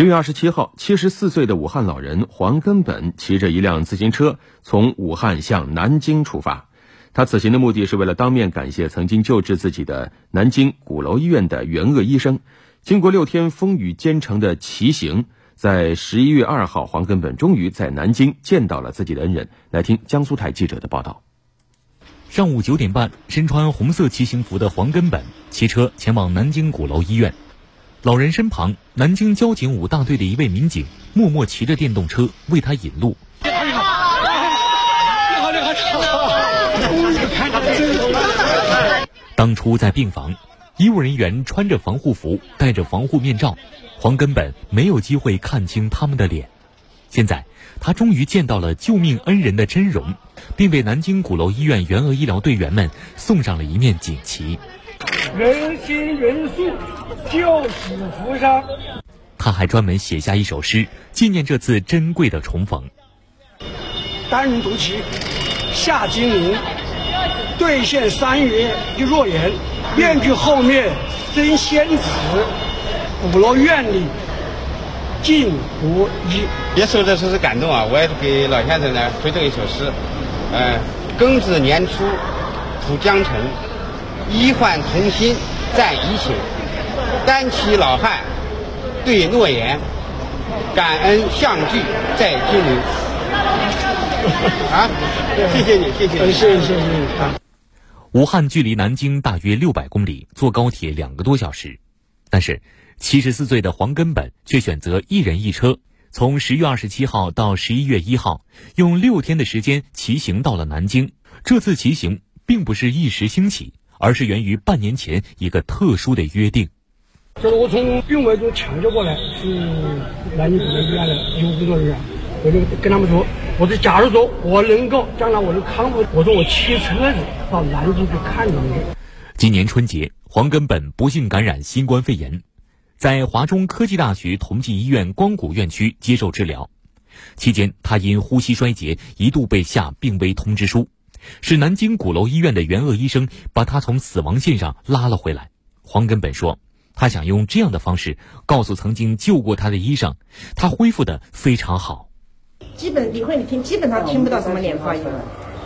十月二十七号，七十四岁的武汉老人黄根本骑着一辆自行车从武汉向南京出发。他此行的目的是为了当面感谢曾经救治自己的南京鼓楼医院的援鄂医生。经过六天风雨兼程的骑行，在十一月二号，黄根本终于在南京见到了自己的恩人。来听江苏台记者的报道。上午九点半，身穿红色骑行服的黄根本骑车前往南京鼓楼医院。老人身旁，南京交警五大队的一位民警默默骑着电动车为他引路。当初在病房，医务人员穿着防护服，戴着防护面罩，黄根本没有机会看清他们的脸。现在，他终于见到了救命恩人的真容，并为南京鼓楼医院援鄂医疗队员们送上了一面锦旗。人心人素，救死扶伤。他还专门写下一首诗，纪念这次珍贵的重逢。单人独骑下金陵，兑现三月一诺言。面具后面真仙子，鼓楼院里尽无一。别说这说是感动啊！我也是给老先生呢推这一首诗。嗯，庚子年初土江城。医患同心战疫情，单骑老汉对诺言，感恩相聚在金陵。啊，谢谢你，谢谢你，谢谢谢谢啊。武汉距离南京大约六百公里，坐高铁两个多小时，但是七十四岁的黄根本却选择一人一车，从十月二十七号到十一月一号，用六天的时间骑行到了南京。这次骑行并不是一时兴起。而是源于半年前一个特殊的约定。就是我从病危中抢救过来，是南京鼓楼医院的医务工作人员，我就跟他们说，我说假如说我能够将来我能康复，我说我骑车子到南京去看你们。今年春节，黄根本不幸感染新冠肺炎，在华中科技大学同济医院光谷院区接受治疗，期间他因呼吸衰竭一度被下病危通知书。是南京鼓楼医院的援鄂医生把他从死亡线上拉了回来。黄根本说，他想用这样的方式告诉曾经救过他的医生，他恢复的非常好。基本李慧，你听，基本上听不到什么连发音，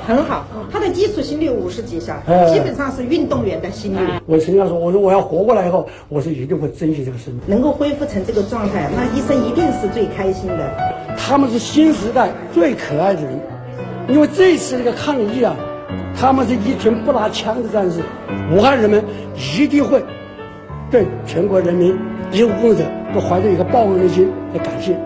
很好。他的基础心率五十几下，基本上是运动员的心率。我曾经说，我说我要活过来以后，我是一定会珍惜这个生命。能够恢复成这个状态，那医生一定是最开心的。他们是新时代最可爱的人。因为这次这个抗疫啊，他们是一群不拿枪的战士，武汉人民一定会对全国人民医务工作者都怀着一个报恩的心来感谢。